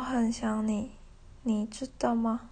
我很想你你知道吗？